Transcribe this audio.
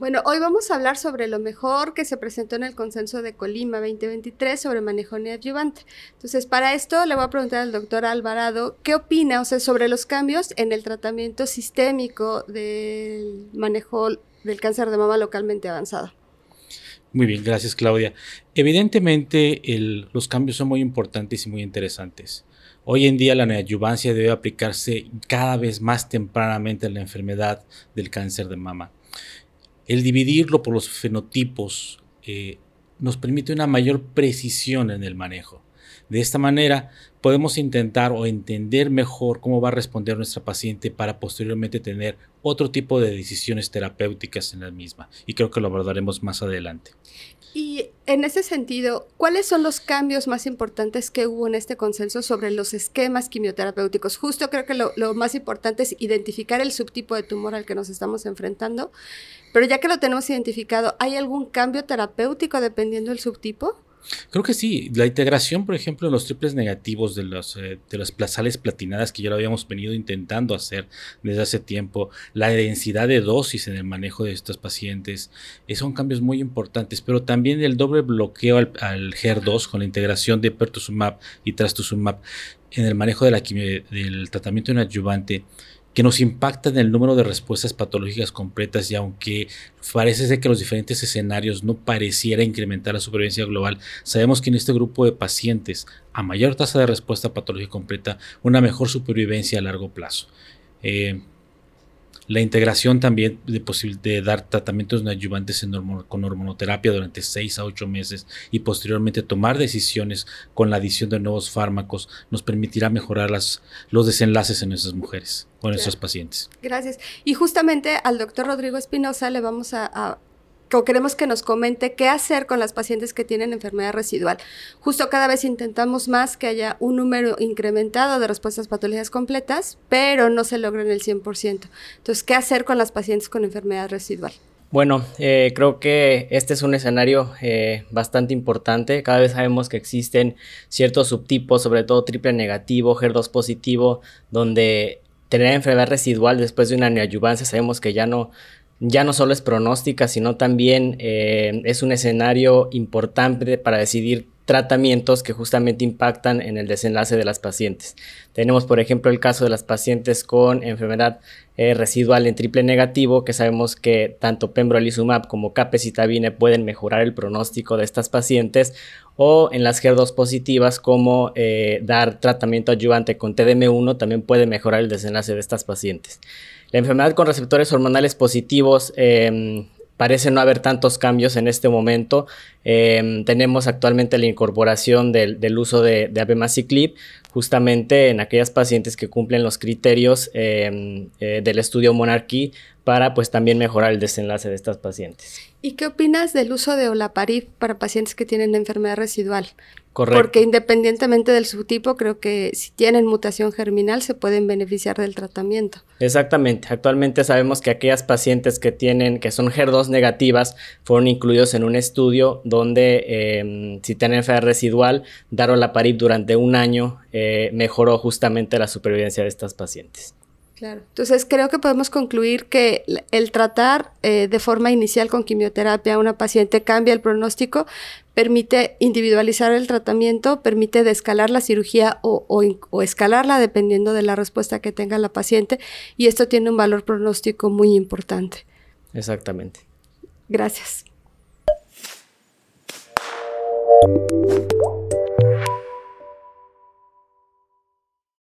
Bueno, hoy vamos a hablar sobre lo mejor que se presentó en el consenso de Colima 2023 sobre manejo neoadyuvante. Entonces, para esto le voy a preguntar al doctor Alvarado qué opina, o sea, sobre los cambios en el tratamiento sistémico del manejo del cáncer de mama localmente avanzado. Muy bien, gracias Claudia. Evidentemente los cambios son muy importantes y muy interesantes. Hoy en día la neoadyuvancia debe aplicarse cada vez más tempranamente en la enfermedad del cáncer de mama el dividirlo por los fenotipos eh, nos permite una mayor precisión en el manejo. De esta manera podemos intentar o entender mejor cómo va a responder nuestra paciente para posteriormente tener otro tipo de decisiones terapéuticas en la misma. Y creo que lo abordaremos más adelante. Y en ese sentido, ¿cuáles son los cambios más importantes que hubo en este consenso sobre los esquemas quimioterapéuticos? Justo creo que lo, lo, más importante es identificar el subtipo de tumor al que nos estamos enfrentando, pero ya que lo tenemos identificado, ¿hay algún cambio terapéutico dependiendo del subtipo? Creo que sí. La integración, por ejemplo, en los triples negativos de, los, eh, de las plazales platinadas que ya lo habíamos venido intentando hacer desde hace tiempo, la densidad de dosis en el manejo de estos pacientes, eh, son cambios muy importantes. Pero también el doble bloqueo al, al HER2 con la integración de pertuzumab y trastuzumab en el manejo de la del tratamiento en adyuvante que nos impactan el número de respuestas patológicas completas y aunque parece ser que los diferentes escenarios no pareciera incrementar la supervivencia global, sabemos que en este grupo de pacientes a mayor tasa de respuesta patológica completa, una mejor supervivencia a largo plazo. Eh, la integración también de, de dar tratamientos adyuvantes con hormonoterapia durante 6 a 8 meses y posteriormente tomar decisiones con la adición de nuevos fármacos nos permitirá mejorar las, los desenlaces en nuestras mujeres, con nuestros pacientes. Gracias. Y justamente al doctor Rodrigo Espinosa le vamos a queremos que nos comente qué hacer con las pacientes que tienen enfermedad residual. Justo cada vez intentamos más que haya un número incrementado de respuestas patológicas completas, pero no se logra en el 100%. Entonces, ¿qué hacer con las pacientes con enfermedad residual? Bueno, eh, creo que este es un escenario eh, bastante importante. Cada vez sabemos que existen ciertos subtipos, sobre todo triple negativo, HER2 positivo, donde tener enfermedad residual después de una neoadyuvancia sabemos que ya no, ya no solo es pronóstica, sino también eh, es un escenario importante para decidir tratamientos que justamente impactan en el desenlace de las pacientes. Tenemos, por ejemplo, el caso de las pacientes con enfermedad eh, residual en triple negativo, que sabemos que tanto pembrolizumab como capecitabine pueden mejorar el pronóstico de estas pacientes, o en las HER2 positivas, como eh, dar tratamiento ayudante con TDM1 también puede mejorar el desenlace de estas pacientes. La enfermedad con receptores hormonales positivos em, parece no haber tantos cambios en este momento. Em, tenemos actualmente la incorporación del, uso de, de abemaciclib justamente en aquellas pacientes que cumplen los criterios em, eh, del estudio Monarchy para pues también mejorar el desenlace de estas pacientes. ¿Y qué opinas del uso de olaparib para pacientes que tienen enfermedad residual? Correcto. Porque independientemente del subtipo, creo que si tienen mutación germinal se pueden beneficiar del tratamiento. Exactamente. Actualmente sabemos que aquellas pacientes que tienen, que son HER2 negativas, fueron incluidos en un estudio donde em, si tienen enfermedad residual, dar olaparib durante un año eh, mejoró justamente la supervivencia de estas pacientes. Claro. Entonces creo que podemos concluir que el tratar eh, de forma inicial con quimioterapia a una paciente cambia el pronóstico, permite individualizar el tratamiento, permite descalar la cirugía o, o, escalarla dependiendo de la respuesta que tenga la paciente y esto tiene un valor pronóstico muy importante. Exactamente. Gracias.